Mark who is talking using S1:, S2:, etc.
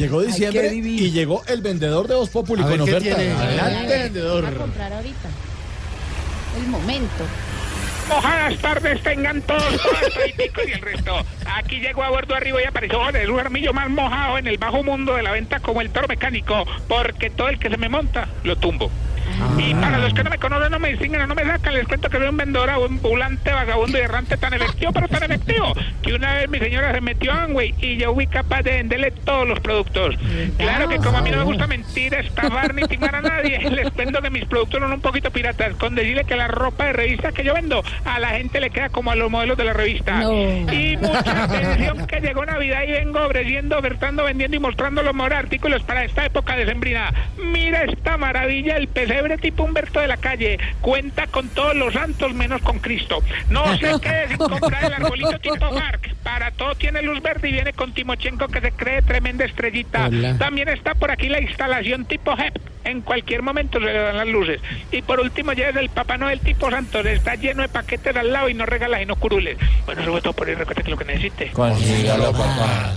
S1: Llegó diciembre y llegó el vendedor de Voz Populi con
S2: ¿qué
S1: oferta.
S2: tiene?
S1: Adelante, vendedor.
S3: a comprar ahorita. El momento.
S4: Mojadas tardes tengan todos, y pico y el resto. Aquí llegó a bordo arriba y apareció el armillo más mojado en el bajo mundo de la venta como el toro mecánico, porque todo el que se me monta lo tumbo. Y para los que no me conocen, no me distinguen, o no me sacan, les cuento que soy un vendedor ambulante, vagabundo y errante tan efectivo, pero tan efectivo, que una vez mi señora se metió a Amway y yo fui capaz de venderle todos los productos. Claro que como a mí no me gusta mentir, estafar ni timar a nadie, les cuento que mis productos son un poquito piratas, con decirle que la ropa de revista que yo vendo a la gente le queda como a los modelos de la revista.
S3: No.
S4: Y mucha atención que llegó Navidad y vengo ofreciendo, ofertando, vendiendo y mostrando los mejores artículos para esta época de sembrina. Mira esta maravilla, el pesebre tipo Humberto de la calle. Cuenta con todos los santos menos con Cristo. No se quede sin comprar el arbolito tipo Mark. Para todo tiene luz verde y viene con Timochenko que se cree tremenda estrellita.
S2: Hola.
S4: También está por aquí la instalación tipo HEP. En cualquier momento se le dan las luces. Y por último ya es el Papá Noel tipo Santos. Está lleno de paquetes al lado y no regala y no curules. Bueno, sobre todo por eso, recuerda que lo que necesite.
S2: Consígalo, papá.